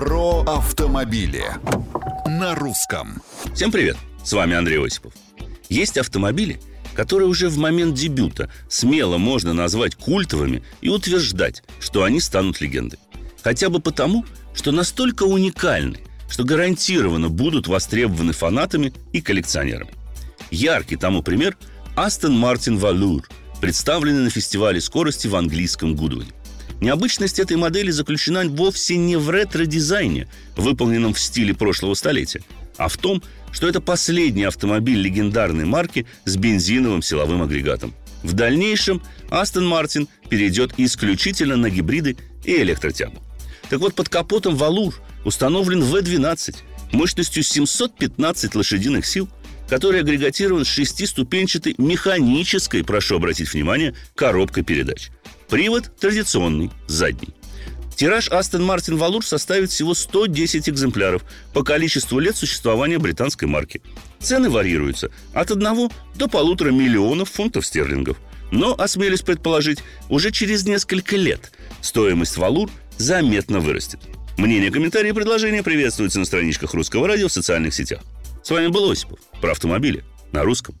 Про автомобили на русском. Всем привет! С вами Андрей Осипов. Есть автомобили, которые уже в момент дебюта смело можно назвать культовыми и утверждать, что они станут легендой. Хотя бы потому, что настолько уникальны, что гарантированно будут востребованы фанатами и коллекционерами. Яркий тому пример – Aston Martin Valour, представленный на фестивале скорости в английском Гудвуде. Необычность этой модели заключена вовсе не в ретро-дизайне, выполненном в стиле прошлого столетия, а в том, что это последний автомобиль легендарной марки с бензиновым силовым агрегатом. В дальнейшем Aston Martin перейдет исключительно на гибриды и электротягу. Так вот, под капотом Валур установлен V12 мощностью 715 лошадиных сил, который агрегатирован шестиступенчатой механической, прошу обратить внимание, коробкой передач – Привод традиционный, задний. Тираж Aston Martin Valour составит всего 110 экземпляров по количеству лет существования британской марки. Цены варьируются от 1 до полутора миллионов фунтов стерлингов. Но, осмелюсь предположить, уже через несколько лет стоимость Валур заметно вырастет. Мнения, комментарии и предложения приветствуются на страничках Русского радио в социальных сетях. С вами был Осипов про автомобили на русском.